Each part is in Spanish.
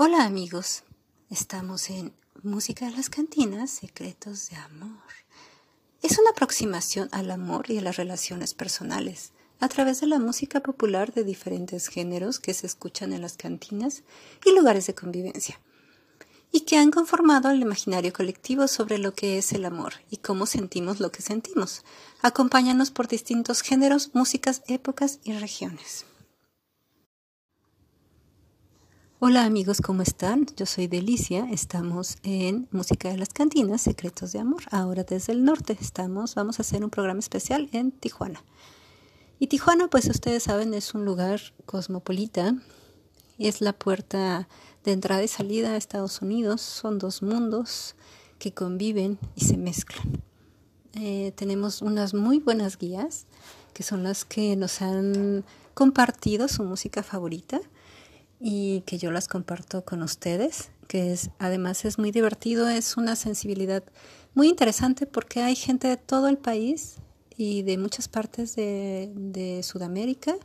Hola amigos, estamos en Música de las Cantinas, Secretos de Amor. Es una aproximación al amor y a las relaciones personales a través de la música popular de diferentes géneros que se escuchan en las cantinas y lugares de convivencia, y que han conformado el imaginario colectivo sobre lo que es el amor y cómo sentimos lo que sentimos. Acompáñanos por distintos géneros, músicas, épocas y regiones. Hola amigos, ¿cómo están? Yo soy Delicia, estamos en Música de las Cantinas, Secretos de Amor. Ahora desde el norte estamos, vamos a hacer un programa especial en Tijuana. Y Tijuana, pues ustedes saben, es un lugar cosmopolita, es la puerta de entrada y salida a Estados Unidos, son dos mundos que conviven y se mezclan. Eh, tenemos unas muy buenas guías, que son las que nos han compartido su música favorita y que yo las comparto con ustedes, que es además es muy divertido, es una sensibilidad muy interesante porque hay gente de todo el país y de muchas partes de, de Sudamérica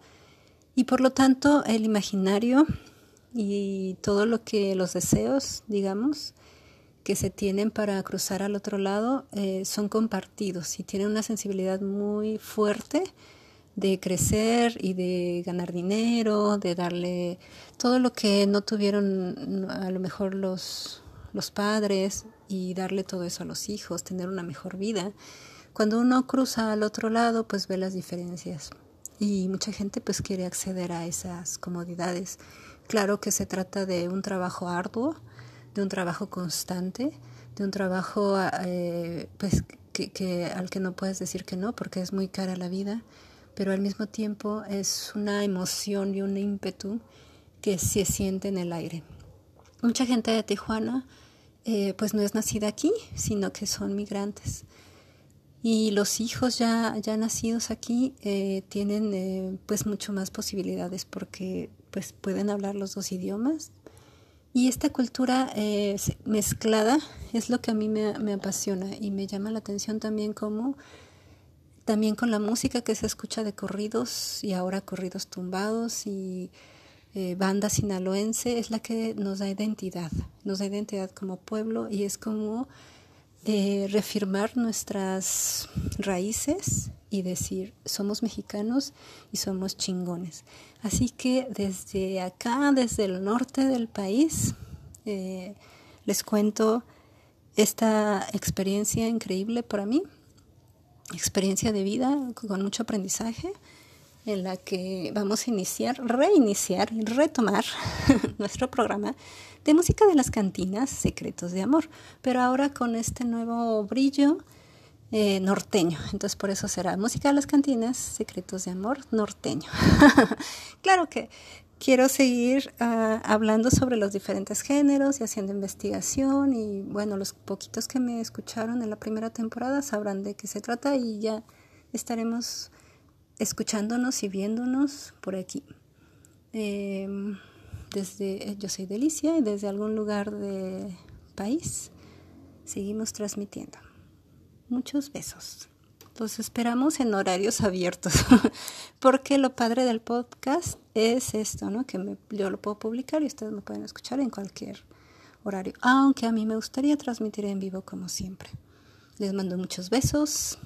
y por lo tanto el imaginario y todo lo que los deseos, digamos, que se tienen para cruzar al otro lado eh, son compartidos y tienen una sensibilidad muy fuerte de crecer y de ganar dinero, de darle todo lo que no tuvieron a lo mejor los, los padres y darle todo eso a los hijos, tener una mejor vida. Cuando uno cruza al otro lado, pues ve las diferencias y mucha gente pues quiere acceder a esas comodidades. Claro que se trata de un trabajo arduo, de un trabajo constante, de un trabajo eh, pues que, que, al que no puedes decir que no porque es muy cara la vida pero al mismo tiempo es una emoción y un ímpetu que se siente en el aire. Mucha gente de Tijuana eh, pues no es nacida aquí, sino que son migrantes. Y los hijos ya, ya nacidos aquí eh, tienen eh, pues mucho más posibilidades porque pues pueden hablar los dos idiomas. Y esta cultura mezclada es lo que a mí me, me apasiona y me llama la atención también como también con la música que se escucha de corridos y ahora corridos tumbados y eh, banda sinaloense es la que nos da identidad, nos da identidad como pueblo y es como eh, reafirmar nuestras raíces y decir somos mexicanos y somos chingones. Así que desde acá, desde el norte del país, eh, les cuento esta experiencia increíble para mí experiencia de vida con mucho aprendizaje en la que vamos a iniciar, reiniciar y retomar nuestro programa de música de las cantinas, secretos de amor, pero ahora con este nuevo brillo eh, norteño. Entonces por eso será música de las cantinas, secretos de amor norteño. claro que quiero seguir uh, hablando sobre los diferentes géneros y haciendo investigación y bueno, los poquitos que me escucharon en la primera temporada sabrán de qué se trata y ya estaremos escuchándonos y viéndonos por aquí. Eh, desde yo soy Delicia y desde algún lugar del país seguimos transmitiendo. Muchos besos. Los esperamos en horarios abiertos, porque lo padre del podcast es esto, ¿no? Que yo lo puedo publicar y ustedes me pueden escuchar en cualquier horario, aunque a mí me gustaría transmitir en vivo como siempre. Les mando muchos besos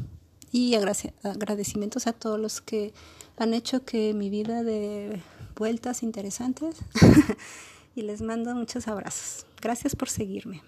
y agradecimientos a todos los que han hecho que mi vida de vueltas interesantes y les mando muchos abrazos. Gracias por seguirme.